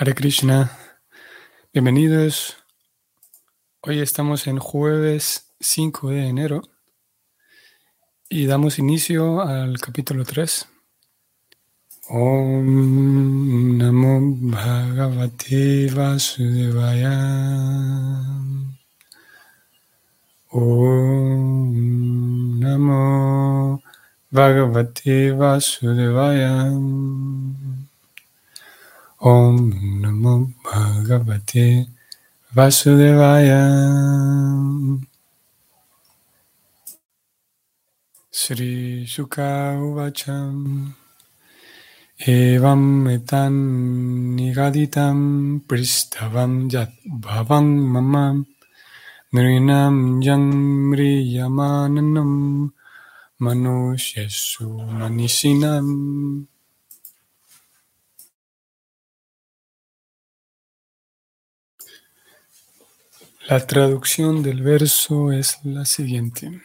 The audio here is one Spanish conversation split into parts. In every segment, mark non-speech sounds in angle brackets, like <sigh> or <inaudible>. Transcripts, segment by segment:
Hare Krishna, bienvenidos. Hoy estamos en jueves 5 de enero y damos inicio al capítulo 3. Om Namo Bhagavate Vasudevaya. Om Namo Bhagavate Vasudevaya. Om Namo Bhagavate Vasudevaya. Sri Shuka Uvacham. Evam etan nigaditam pristavam yat bhavam mamam nrinam yamriyamananam manushyasu manisinam La traducción del verso es la siguiente.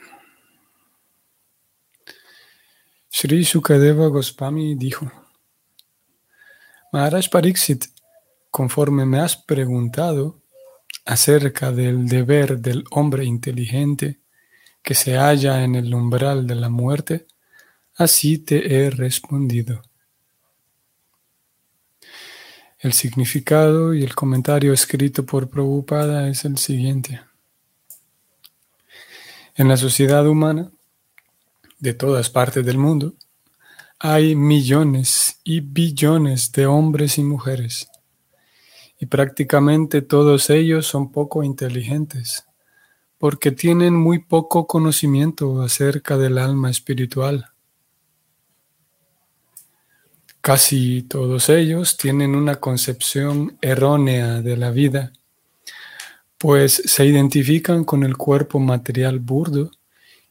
Sri Sukadeva Goswami dijo, Maharaj Pariksit, conforme me has preguntado acerca del deber del hombre inteligente que se halla en el umbral de la muerte, así te he respondido. El significado y el comentario escrito por Prabhupada es el siguiente. En la sociedad humana, de todas partes del mundo, hay millones y billones de hombres y mujeres, y prácticamente todos ellos son poco inteligentes, porque tienen muy poco conocimiento acerca del alma espiritual. Casi todos ellos tienen una concepción errónea de la vida, pues se identifican con el cuerpo material burdo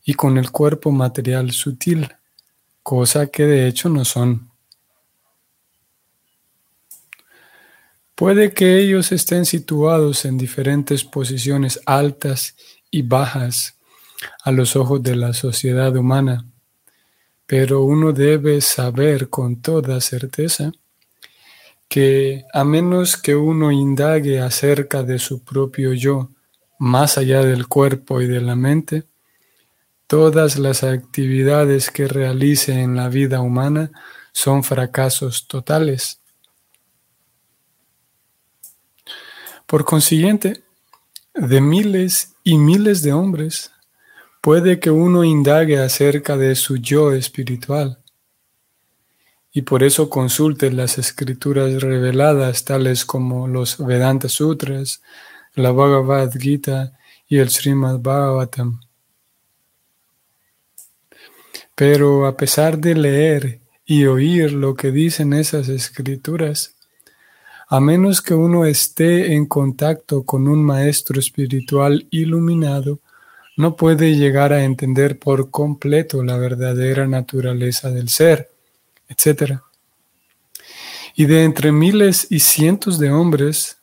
y con el cuerpo material sutil, cosa que de hecho no son. Puede que ellos estén situados en diferentes posiciones altas y bajas a los ojos de la sociedad humana, pero uno debe saber con toda certeza que a menos que uno indague acerca de su propio yo, más allá del cuerpo y de la mente, todas las actividades que realice en la vida humana son fracasos totales. Por consiguiente, de miles y miles de hombres, puede que uno indague acerca de su yo espiritual y por eso consulte las escrituras reveladas tales como los Vedanta Sutras, la Bhagavad Gita y el Srimad Bhagavatam. Pero a pesar de leer y oír lo que dicen esas escrituras, a menos que uno esté en contacto con un maestro espiritual iluminado, no puede llegar a entender por completo la verdadera naturaleza del ser, etc. Y de entre miles y cientos de hombres,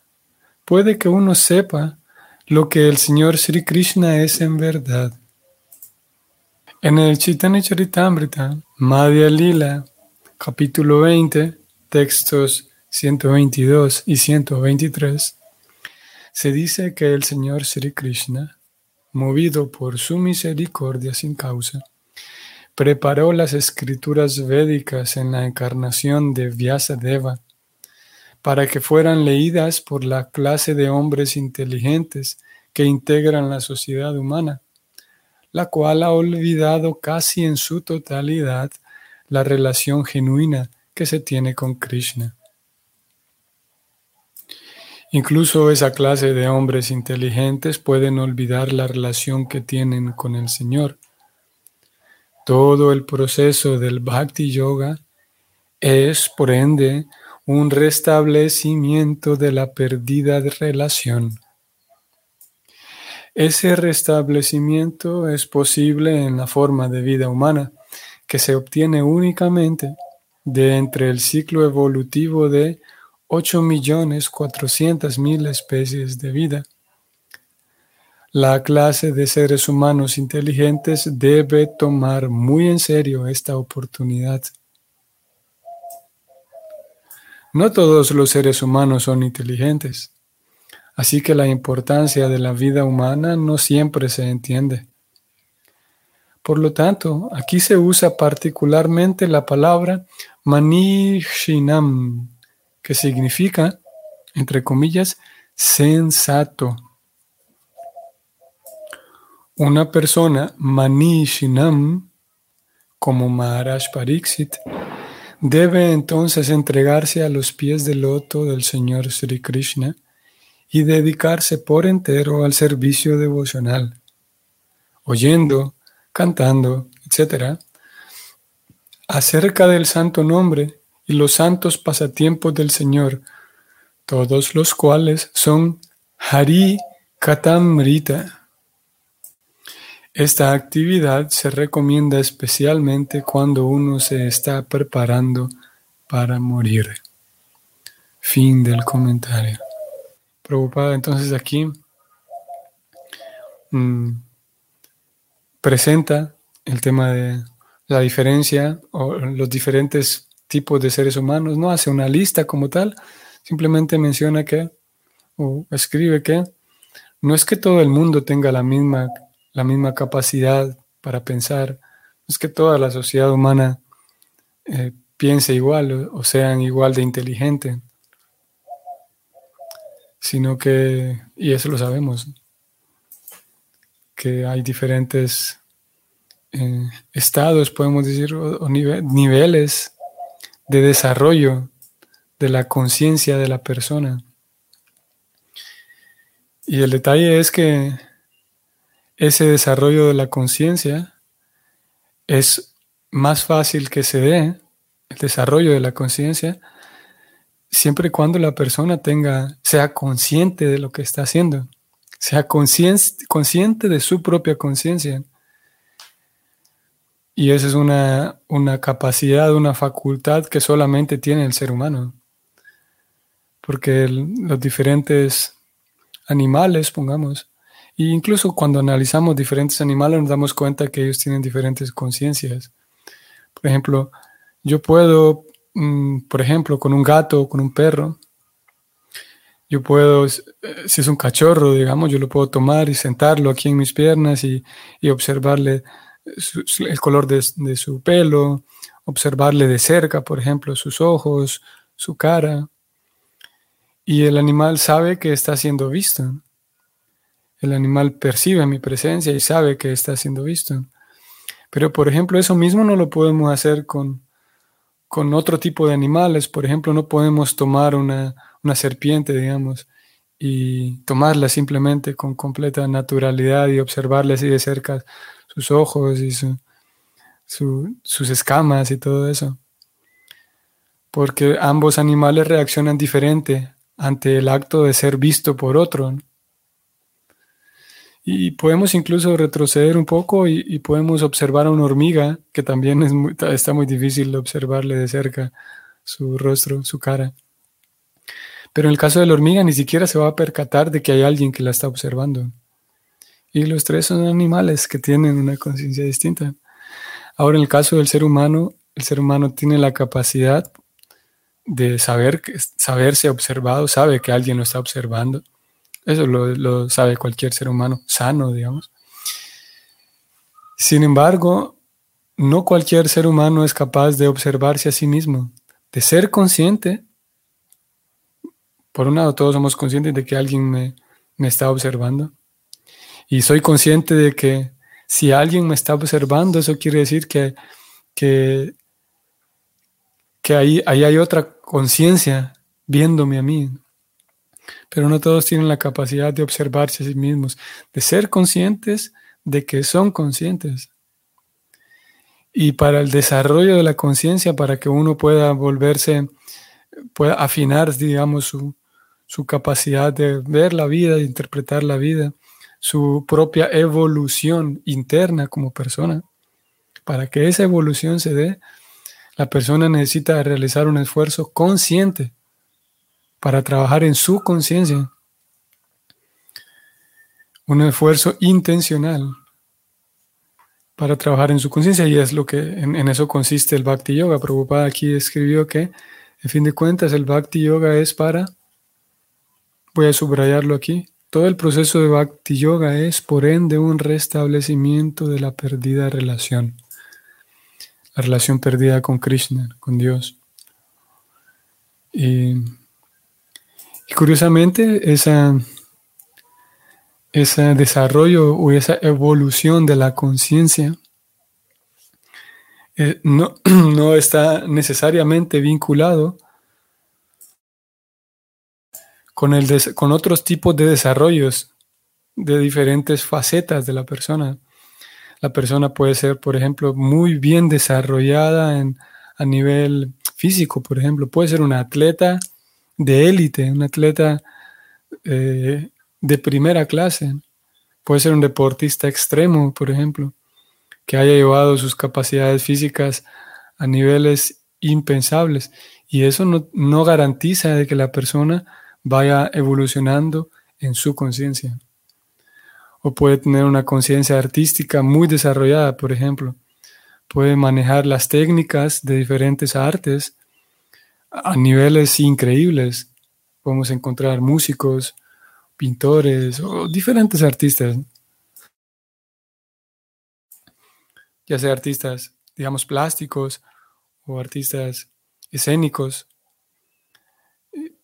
puede que uno sepa lo que el Señor Sri Krishna es en verdad. En el Chaitanya Charitamrita, Madhya Lila, capítulo 20, textos 122 y 123, se dice que el Señor Sri Krishna movido por su misericordia sin causa, preparó las escrituras védicas en la encarnación de Vyasadeva para que fueran leídas por la clase de hombres inteligentes que integran la sociedad humana, la cual ha olvidado casi en su totalidad la relación genuina que se tiene con Krishna. Incluso esa clase de hombres inteligentes pueden olvidar la relación que tienen con el Señor. Todo el proceso del Bhakti Yoga es, por ende, un restablecimiento de la perdida relación. Ese restablecimiento es posible en la forma de vida humana, que se obtiene únicamente de entre el ciclo evolutivo de 8.400.000 especies de vida. La clase de seres humanos inteligentes debe tomar muy en serio esta oportunidad. No todos los seres humanos son inteligentes, así que la importancia de la vida humana no siempre se entiende. Por lo tanto, aquí se usa particularmente la palabra manishinam, que significa, entre comillas, sensato. Una persona manishinam, como Maharaj Pariksit, debe entonces entregarse a los pies del loto del Señor Sri Krishna y dedicarse por entero al servicio devocional, oyendo, cantando, etc., acerca del santo nombre y los santos pasatiempos del Señor, todos los cuales son Hari Katamrita. Esta actividad se recomienda especialmente cuando uno se está preparando para morir. Fin del comentario. Preocupada entonces aquí mm, presenta el tema de la diferencia o los diferentes tipos de seres humanos. No hace una lista como tal, simplemente menciona que o escribe que no es que todo el mundo tenga la misma la misma capacidad para pensar. es que toda la sociedad humana eh, piense igual o, sean igual de inteligente, sino que, y eso lo sabemos, que hay diferentes eh, estados, podemos decir, o, niveles de desarrollo de la conciencia de la persona. Y el detalle es que ese desarrollo de la conciencia es más fácil que se dé, el desarrollo de la conciencia, siempre y cuando la persona tenga, sea consciente de lo que está haciendo, sea consciente de su propia conciencia. Y esa es una, una capacidad, una facultad que solamente tiene el ser humano. Porque los diferentes animales, pongamos, y incluso cuando analizamos diferentes animales nos damos cuenta que ellos tienen diferentes conciencias. Por ejemplo, yo puedo, mm, por ejemplo, con un gato o con un perro, yo puedo, eh, si es un cachorro, digamos, yo lo puedo tomar y sentarlo aquí en mis piernas y, observarle el color de, su pelo, observarle de cerca, por ejemplo, sus ojos, su cara. Y el animal sabe que está siendo visto. El animal percibe mi presencia y sabe que está siendo visto. Pero, por ejemplo, eso mismo no lo podemos hacer con, con otro tipo de animales. Por ejemplo, no podemos tomar una, serpiente, digamos, y tomarla simplemente con completa naturalidad y observarle así de cerca sus ojos y sus escamas y todo eso. Porque ambos animales reaccionan diferente ante el acto de ser visto por otro. Y podemos incluso retroceder un poco y, podemos observar a una hormiga, que también es está muy difícil observarle de cerca su rostro, su cara. Pero en el caso de la hormiga ni siquiera se va a percatar de que hay alguien que la está observando. Y los tres son animales que tienen una conciencia distinta. Ahora, en el caso del ser humano, el ser humano tiene la capacidad de saber, saberse observado, sabe que alguien lo está observando eso lo, sabe cualquier ser humano sano, digamos. Sin embargo, no cualquier ser humano es capaz de observarse a sí mismo, de ser consciente. Por un lado, todos somos conscientes de que alguien me, está observando. Y soy consciente de que si alguien me está observando, eso quiere decir que, que, ahí, ahí hay otra conciencia viéndome a mí pero no todos tienen la capacidad de observarse a sí mismos, de ser conscientes de que son conscientes. Y para el desarrollo de la conciencia, para que uno pueda volverse, pueda afinar, digamos, su, su capacidad de ver la vida, de interpretar la vida, su propia evolución interna como persona. Para que esa evolución se dé, la persona necesita realizar un esfuerzo consciente para trabajar en su conciencia. Un esfuerzo intencional para trabajar en su conciencia y es lo que en, eso consiste el Bhakti Yoga. Prabhupada aquí escribió que En fin de cuentas, el Bhakti Yoga es para, voy a subrayarlo aquí, todo el proceso de Bhakti Yoga es, por ende, un restablecimiento de la perdida relación, la relación perdida con Krishna, con Dios. Y, curiosamente, esa, ese desarrollo o esa evolución de la conciencia eh, no, <clears throat> no está necesariamente vinculado con, el con otros tipos de desarrollos de diferentes facetas de la persona. La persona puede ser, por ejemplo, muy bien desarrollada en, a nivel físico, por ejemplo. Puede ser un atleta de élite, un atleta eh, de primera clase. Puede ser un deportista extremo, por ejemplo que haya llevado sus capacidades físicas a niveles impensables. Y eso no, garantiza de que la persona vaya evolucionando en su conciencia. O puede tener una conciencia artística muy desarrollada, por ejemplo. Puede manejar las técnicas de diferentes artes a niveles increíbles. Podemos encontrar músicos, pintores o diferentes artistas. ya sea artistas, digamos, plásticos o artistas escénicos,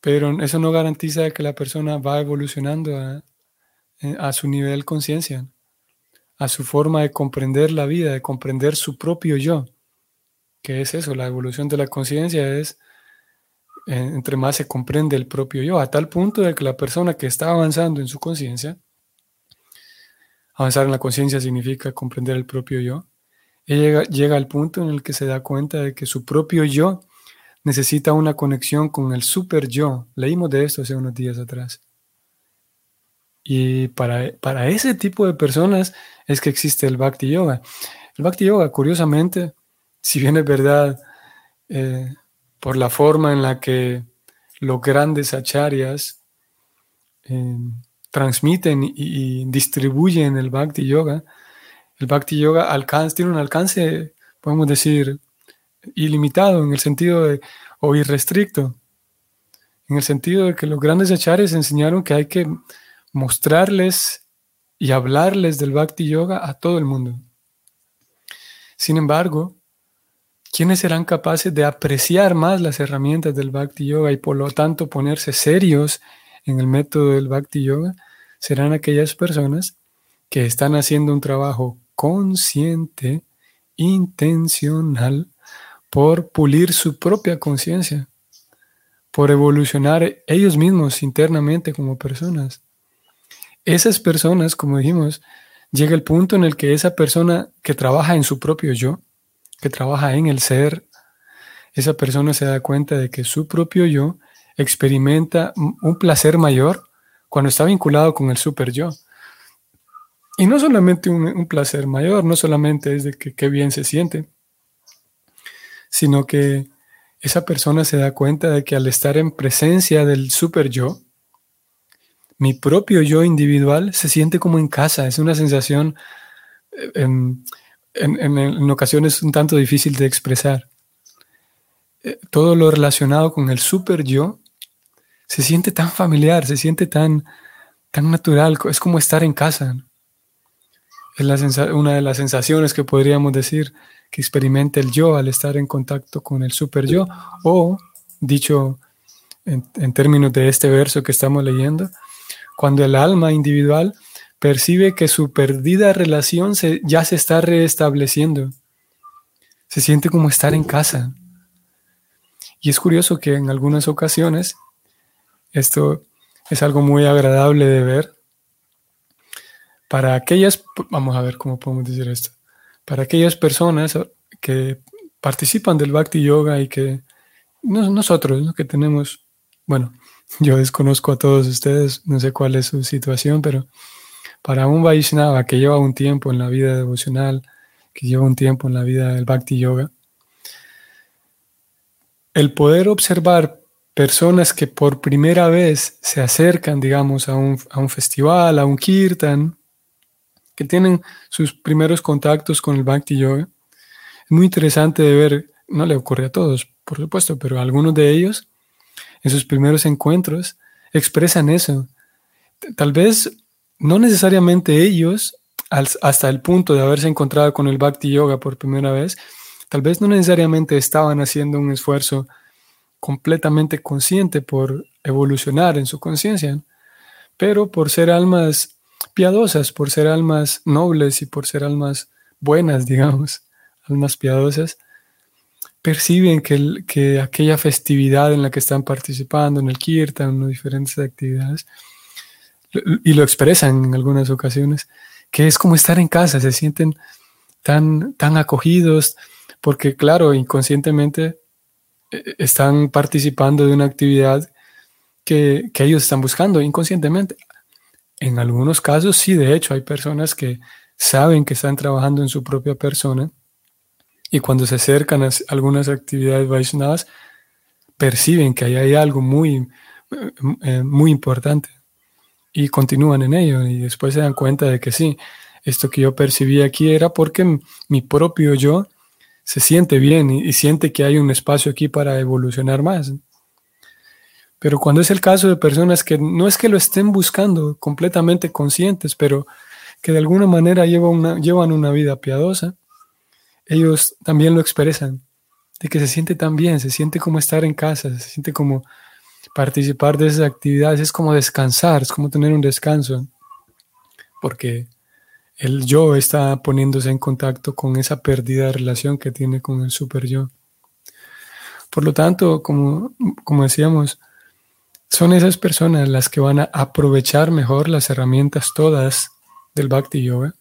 pero eso no garantiza que la persona va evolucionando a, a su nivel conciencia, a su forma de comprender la vida, de comprender su propio yo. ¿Qué es eso? La evolución de la conciencia es eh, entre más se comprende el propio yo, a tal punto de que la persona que está avanzando en su conciencia, avanzar en la conciencia significa comprender el propio yo, llega, llega al punto en el que se da cuenta de que su propio yo necesita una conexión con el super yo. Leímos de esto hace unos días atrás. Y para, para ese tipo de personas es que existe el Bhakti Yoga. El Bhakti Yoga, curiosamente, si bien es verdad, eh, por la forma en la que los grandes acharyas eh, transmiten y, distribuyen el Bhakti Yoga, el Bhakti Yoga alcance, tiene un alcance, podemos decir, ilimitado en el sentido de, o irrestricto, en el sentido de que los grandes acharyas enseñaron que hay que mostrarles y hablarles del Bhakti Yoga a todo el mundo. Sin embargo, ¿quiénes serán capaces de apreciar más las herramientas del Bhakti Yoga y por lo tanto ponerse serios en el método del Bhakti Yoga? Serán aquellas personas que están haciendo un trabajo consciente, intencional, por pulir su propia conciencia, por evolucionar ellos mismos internamente como personas. Esas personas, como dijimos, llega el punto en el que esa persona que trabaja en su propio yo, que trabaja en el ser, esa persona se da cuenta de que su propio yo experimenta un placer mayor cuando está vinculado con el super yo. Y no solamente un, placer mayor, no solamente es de que qué bien se siente, sino que esa persona se da cuenta de que al estar en presencia del super yo, mi propio yo individual se siente como en casa, es una sensación eh, en, en ocasiones un tanto difícil de expresar. Eh, todo lo relacionado con el super yo se siente tan familiar, se siente tan, tan natural, es como estar en casa. Es una de las sensaciones que podríamos decir que experimenta el yo al estar en contacto con el super yo, o dicho en, términos de este verso que estamos leyendo, cuando el alma individual percibe que su perdida relación ya se está reestableciendo. Se siente como estar en casa. Y es curioso que en algunas ocasiones esto es algo muy agradable de ver, para aquellas, vamos a ver cómo podemos decir esto, para aquellas personas que participan del Bhakti Yoga y que nosotros, que tenemos, bueno, <laughs> yo desconozco a todos ustedes, no sé cuál es su situación, pero para un Vaishnava que lleva un tiempo en la vida devocional, que lleva un tiempo en la vida del Bhakti Yoga, el poder observar personas que por primera vez se acercan, digamos, a un, a un festival, a un kirtan, que tienen sus primeros contactos con el Bhakti Yoga. Es muy interesante de ver, no le ocurre a todos, por supuesto, pero algunos de ellos en sus primeros encuentros expresan eso. Tal vez no necesariamente ellos, hasta el punto de haberse encontrado con el Bhakti Yoga por primera vez, tal vez no necesariamente estaban haciendo un esfuerzo completamente consciente por evolucionar en su conciencia, pero por ser almas piadosas, por ser almas nobles y por ser almas buenas, <laughs> digamos, almas piadosas, perciben que, que aquella festividad en la que están participando, en el kirtan, en diferentes actividades, y lo expresan en algunas ocasiones, que es como estar en casa, se sienten tan, tan acogidos, porque claro, inconscientemente eh, están participando de una actividad que, que, ellos están buscando inconscientemente. En algunos casos sí, de hecho, hay personas que saben que están trabajando en su propia persona y cuando se acercan a algunas actividades Vaishnavas, perciben que ahí hay algo muy, eh, muy importante y continúan en ello y después se dan cuenta de que sí, esto que yo percibí aquí era porque mi propio yo se siente bien y, siente que hay un espacio aquí para evolucionar más. Pero cuando es el caso de personas que no es que lo estén buscando completamente conscientes, pero que de alguna manera llevan una, llevan una vida piadosa, ellos también lo expresan, de que se siente tan bien, se siente como estar en casa, se siente como participar de esas actividades es como descansar, es como tener un descanso, porque el yo está poniéndose en contacto con esa perdida relación que tiene con el super yo. Por lo tanto, como, como decíamos, son esas personas las que van a aprovechar mejor las herramientas todas del Bhakti Yoga.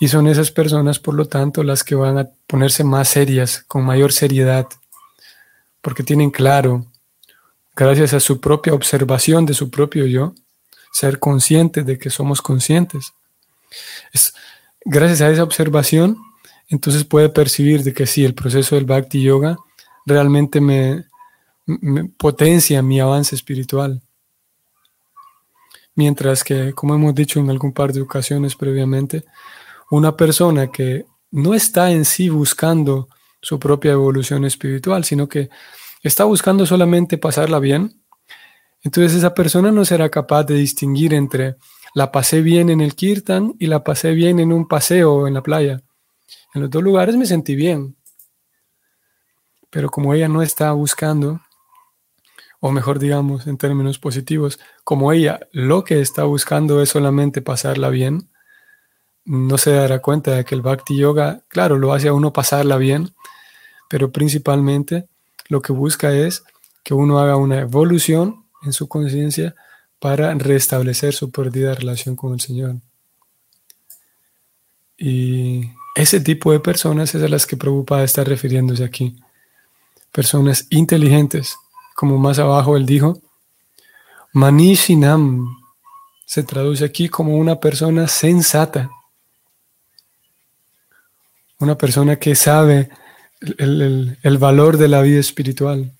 Y son esas personas, por lo tanto, las que van a ponerse más serias, con mayor seriedad, porque tienen claro gracias a su propia observación de su propio yo, ser consciente de que somos conscientes. Es, gracias a esa observación, entonces puede percibir de que sí, el proceso del Bhakti Yoga realmente me, potencia mi avance espiritual. Mientras que, como hemos dicho en algún par de ocasiones previamente, una persona que no está en sí buscando su propia evolución espiritual, sino que está buscando solamente pasarla bien, entonces esa persona no será capaz de distinguir entre la pasé bien en el kirtan y la pasé bien en un paseo en la playa. En los dos lugares me sentí bien. Pero como ella no está buscando, o mejor digamos en términos positivos, como ella lo que está buscando es solamente pasarla bien, no se dará cuenta de que el bhakti yoga, claro, lo hace a uno pasarla bien, pero principalmente lo que busca es que uno haga una evolución en su conciencia para restablecer su perdida relación con el Señor. Y ese tipo de personas es a las que Prabhupada está refiriéndose aquí. Personas inteligentes, como más abajo él dijo, Manishinam se traduce aquí como una persona sensata, una persona que sabe el, valor de la vida espiritual.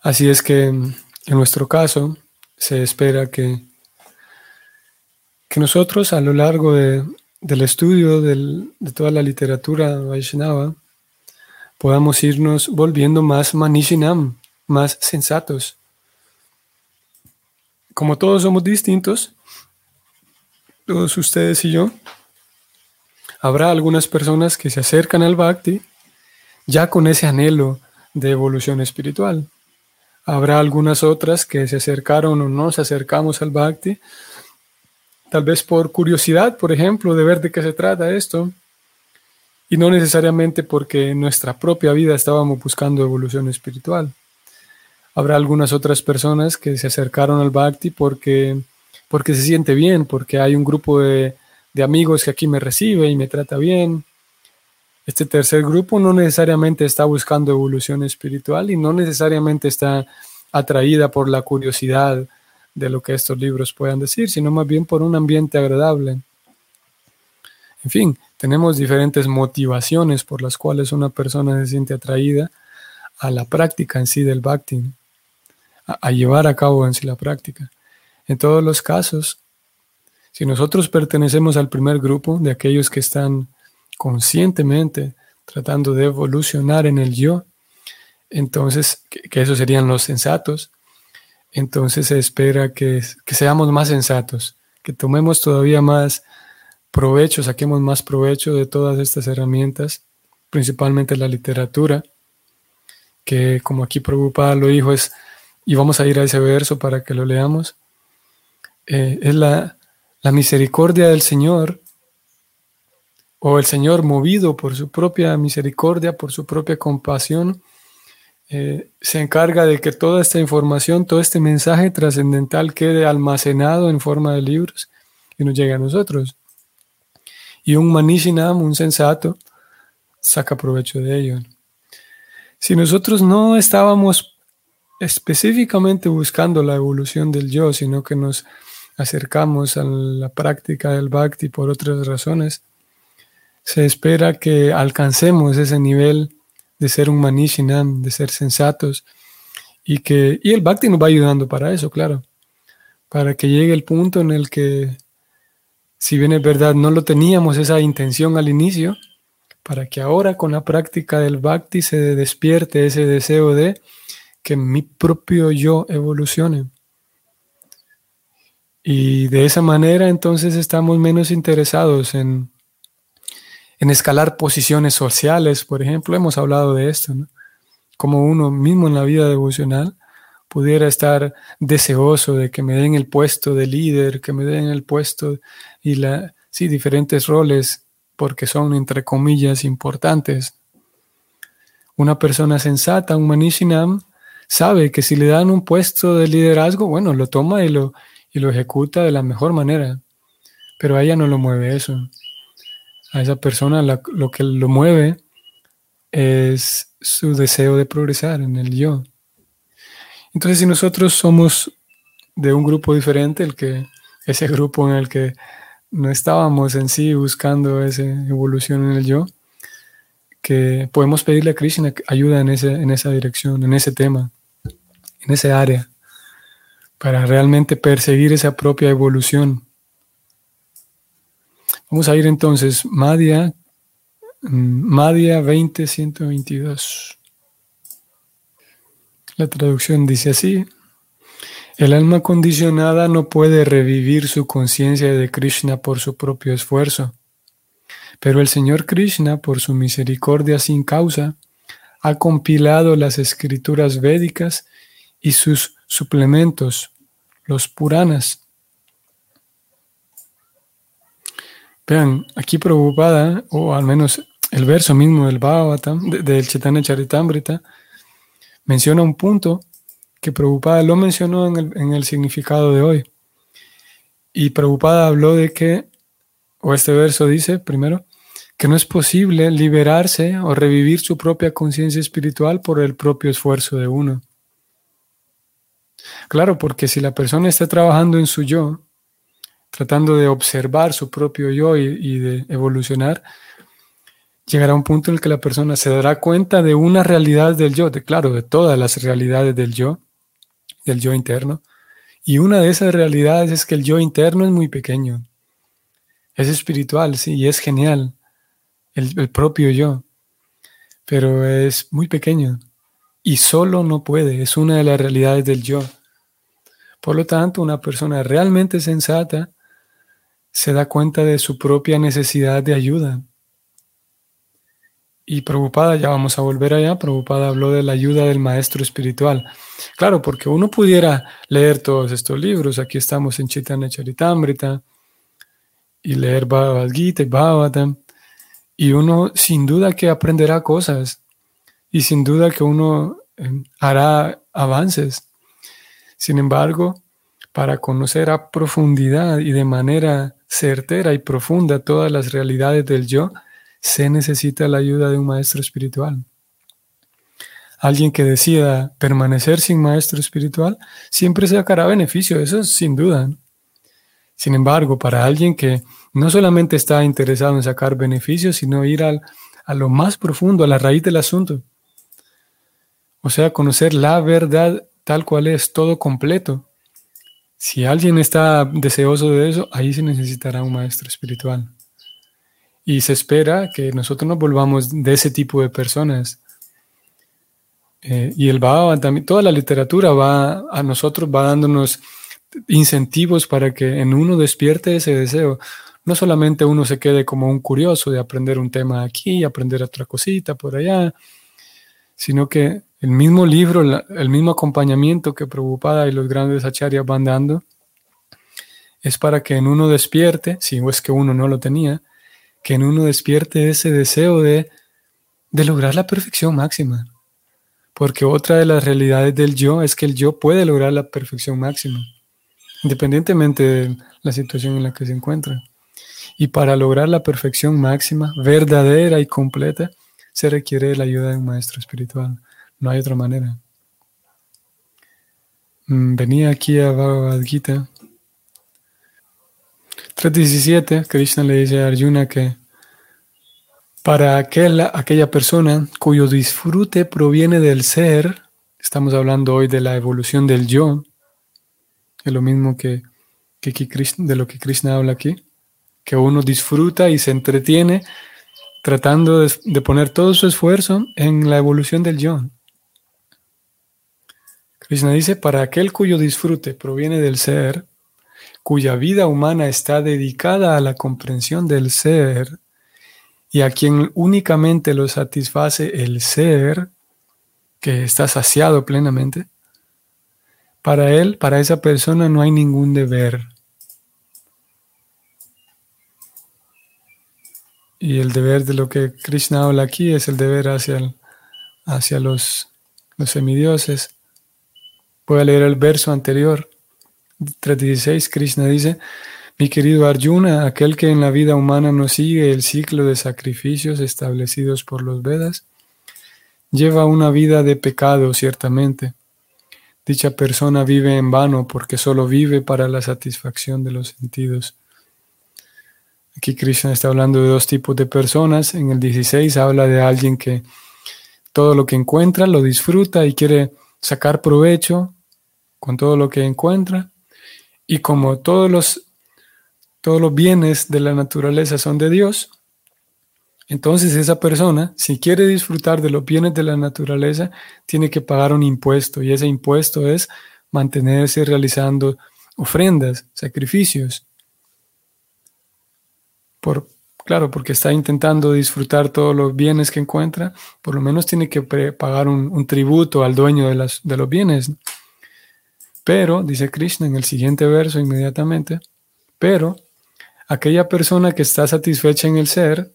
Así es que en nuestro caso se espera que, que nosotros a lo largo del estudio de toda la literatura Vaishnava podamos irnos volviendo más manishinam, más sensatos. Como todos somos distintos, todos ustedes y yo, habrá algunas personas que se acercan al bhakti ya con ese anhelo de evolución espiritual. Habrá algunas otras que se acercaron o nos acercamos al bhakti, tal vez por curiosidad, por ejemplo, de ver de qué se trata esto, y no necesariamente porque en nuestra propia vida estábamos buscando evolución espiritual. Habrá algunas otras personas que se acercaron al bhakti porque, porque se siente bien, porque hay un grupo de de amigos que aquí me recibe y me trata bien. Este tercer grupo no necesariamente está buscando evolución espiritual y no necesariamente está atraída por la curiosidad de lo que estos libros puedan decir, sino más bien por un ambiente agradable. En fin, tenemos diferentes motivaciones por las cuales una persona se siente atraída a la práctica en sí del bhakti, a, llevar a cabo en sí la práctica. En todos los casos, si nosotros pertenecemos al primer grupo de aquellos que están conscientemente tratando de evolucionar en el yo, entonces, que, esos serían los sensatos, entonces se espera que, que seamos más sensatos, que tomemos todavía más provecho, saquemos más provecho de todas estas herramientas, principalmente la literatura, que como aquí preocupada lo dijo es, y vamos a ir a ese verso para que lo leamos, eh, es la, la misericordia del Señor, o el Señor movido por su propia misericordia, por su propia compasión, eh, se encarga de que toda esta información, todo este mensaje trascendental quede almacenado en forma de libros y nos llegue a nosotros. Y un manishinam, un sensato, saca provecho de ello. Si nosotros no estábamos específicamente buscando la evolución del yo, sino que nos acercamos a la práctica del bhakti por otras razones, se espera que alcancemos ese nivel de ser un manishinam, de ser sensatos, y que y el bhakti nos va ayudando para eso, claro, para que llegue el punto en el que, si bien es verdad, no lo teníamos esa intención al inicio, para que ahora con la práctica del bhakti se despierte ese deseo de que mi propio yo evolucione. Y de esa manera entonces estamos menos interesados en, en escalar posiciones sociales, por ejemplo, hemos hablado de esto, ¿no? como uno mismo en la vida devocional pudiera estar deseoso de que me den el puesto de líder, que me den el puesto y la, sí, diferentes roles porque son, entre comillas, importantes. Una persona sensata, un manishinam, sabe que si le dan un puesto de liderazgo, bueno, lo toma y lo, y lo ejecuta de la mejor manera. Pero a ella no lo mueve eso. A esa persona lo que lo mueve es su deseo de progresar en el yo. Entonces, si nosotros somos de un grupo diferente, el que ese grupo en el que no estábamos en sí buscando esa evolución en el yo, que podemos pedirle a Krishna ayuda en, ese, en esa dirección, en ese tema, en ese área para realmente perseguir esa propia evolución. Vamos a ir entonces, Madhya, mm, Madhya 20.122. La traducción dice así, el alma condicionada no puede revivir su conciencia de Krishna por su propio esfuerzo, pero el Señor Krishna, por su misericordia sin causa, ha compilado las escrituras védicas y sus suplementos, los Puranas. Vean, aquí preocupada, o al menos el verso mismo del Bhagavatam, del Chaitanya Charitamrita, menciona un punto que Prabhupada lo mencionó en el, en el significado de hoy. Y Prabhupada habló de que, o este verso dice primero, que no es posible liberarse o revivir su propia conciencia espiritual por el propio esfuerzo de uno. Claro, porque si la persona está trabajando en su yo, tratando de observar su propio yo y, de evolucionar, llegará un punto en el que la persona se dará cuenta de una realidad del yo, de claro, de todas las realidades del yo, del yo interno. Y una de esas realidades es que el yo interno es muy pequeño. Es espiritual, sí, y es genial, el propio yo, pero es muy pequeño y solo no puede, es una de las realidades del yo. Por lo tanto, una persona realmente sensata se da cuenta de su propia necesidad de ayuda. Y preocupada, ya vamos a volver allá, preocupada habló de la ayuda del maestro espiritual. Claro, porque uno pudiera leer todos estos libros, aquí estamos en Chaitanya Charitamrita, y leer Bhagavad Gita y y uno sin duda que aprenderá cosas, y sin duda que uno eh, hará avances. Sin embargo, para conocer a profundidad y de manera certera y profunda todas las realidades del yo, se necesita la ayuda de un maestro espiritual. Alguien que decida permanecer sin maestro espiritual siempre sacará beneficio, eso sin duda. Sin embargo, para alguien que no solamente está interesado en sacar beneficios, sino ir al, a lo más profundo, a la raíz del asunto, o sea, conocer la verdad tal cual es, todo completo. Si alguien está deseoso de eso, ahí se necesitará un maestro espiritual. Y se espera que nosotros nos volvamos de ese tipo de personas. Eh, y el va también, toda la literatura va a nosotros, va dándonos incentivos para que en uno despierte ese deseo. No solamente uno se quede como un curioso de aprender un tema aquí, aprender otra cosita por allá, sino que el mismo libro, el mismo acompañamiento que Prabhupada y los grandes acharyas van dando, es para que en uno despierte, si es que uno no lo tenía, que en uno despierte ese deseo de, de lograr la perfección máxima. Porque otra de las realidades del yo es que el yo puede lograr la perfección máxima, independientemente de la situación en la que se encuentra. Y para lograr la perfección máxima, verdadera y completa, se requiere la ayuda de un maestro espiritual. No hay otra manera. Mm, venía aquí a Bhagavad Gita 3.17, Krishna le dice a Arjuna que para aquella persona cuyo disfrute proviene del ser, estamos hablando hoy de la evolución del yo, es lo mismo que, de lo que Krishna habla aquí, que uno disfruta y se entretiene tratando de, de poner todo su esfuerzo en la evolución del yo. Krishna dice, para aquel cuyo disfrute proviene del ser, cuya vida humana está dedicada a la comprensión del ser, y a quien únicamente lo satisface el ser, que está saciado plenamente, para él, para esa persona no hay ningún deber. Y el deber de lo que Krishna habla aquí es el deber hacia, hacia los, los semidioses. Voy a leer el verso anterior, 3.16, Krishna dice, mi querido Arjuna, aquel que en la vida humana no sigue el ciclo de sacrificios establecidos por los Vedas, lleva una vida de pecado, ciertamente. Dicha persona vive en vano porque solo vive para la satisfacción de los sentidos. Aquí Krishna está hablando de dos tipos de personas. En el 16 habla de alguien que todo lo que encuentra lo disfruta y quiere sacar provecho con todo lo que encuentra. Y como todos los todos los bienes de la naturaleza son de Dios, entonces esa persona, si quiere disfrutar de los bienes de la naturaleza, tiene que pagar un impuesto y ese impuesto es mantenerse realizando ofrendas, sacrificios. Por, claro, porque está intentando disfrutar todos los bienes que encuentra, por lo menos tiene que pagar un, tributo al dueño de, los bienes. Pero, dice Krishna en el siguiente verso inmediatamente, pero aquella persona que está satisfecha en el ser,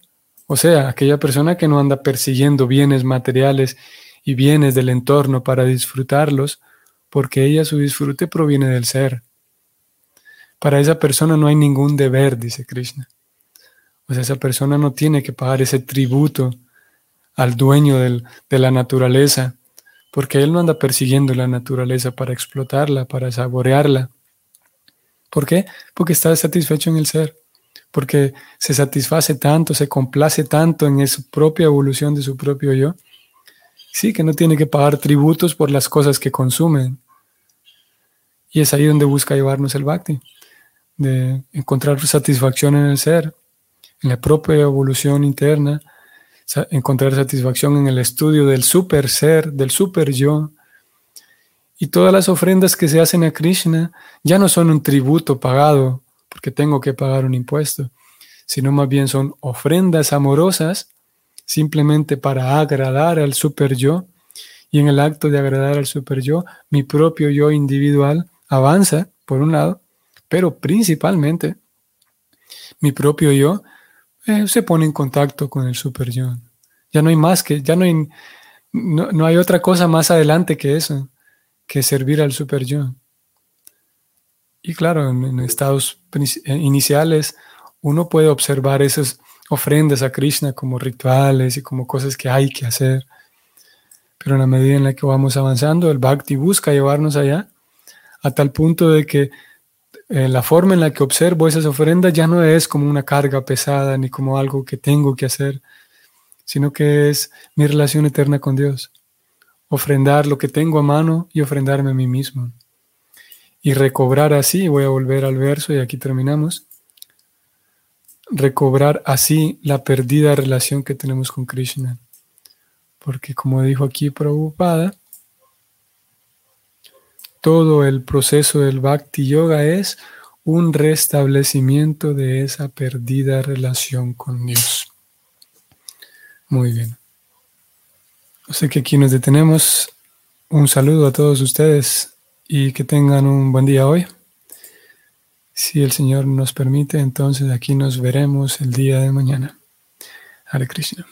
o sea, aquella persona que no anda persiguiendo bienes materiales y bienes del entorno para disfrutarlos, porque ella su disfrute proviene del ser. Para esa persona no hay ningún deber, dice Krishna. O sea, esa persona no tiene que pagar ese tributo al dueño de la naturaleza, porque él no anda persiguiendo la naturaleza para explotarla, para saborearla. ¿Por qué? Porque está satisfecho en el ser porque se satisface tanto, se complace tanto en su propia evolución de su propio yo. Sí, que no tiene que pagar tributos por las cosas que consumen. Y es ahí donde busca llevarnos el bhakti, de encontrar satisfacción en el ser, en la propia evolución interna, encontrar satisfacción en el estudio del super ser, del super yo. Y todas las ofrendas que se hacen a Krishna ya no son un tributo pagado porque tengo que pagar un impuesto, sino más bien son ofrendas amorosas simplemente para agradar al super yo. Y en el acto de agradar al super yo, mi propio yo individual avanza, por un lado, pero principalmente mi propio yo eh, se pone en contacto con el super yo. Ya no hay más que, ya no hay, no hay otra cosa más adelante que eso, que servir al super yo. Y claro, en, estados eh, iniciales uno puede observar esas ofrendas a Krishna como rituales y como cosas que hay que hacer. Pero en la medida en la que vamos avanzando, el bhakti busca llevarnos allá a tal punto de que eh, la forma en la que observo esas ofrendas ya no es como una carga pesada ni como algo que tengo que hacer, sino que es mi relación eterna con Dios. Ofrendar lo que tengo a mano y ofrendarme a mí mismo y recobrar así, voy a volver al verso y aquí terminamos. recobrar así la perdida relación que tenemos con Krishna. Porque como dijo aquí Prabhupada, todo el proceso del Bhakti Yoga es un restablecimiento de esa perdida relación con Dios. Muy bien. Sé que aquí nos detenemos. Un saludo a todos ustedes y que tengan un buen día hoy. Si el Señor nos permite, entonces aquí nos veremos el día de mañana. Hare Krishna.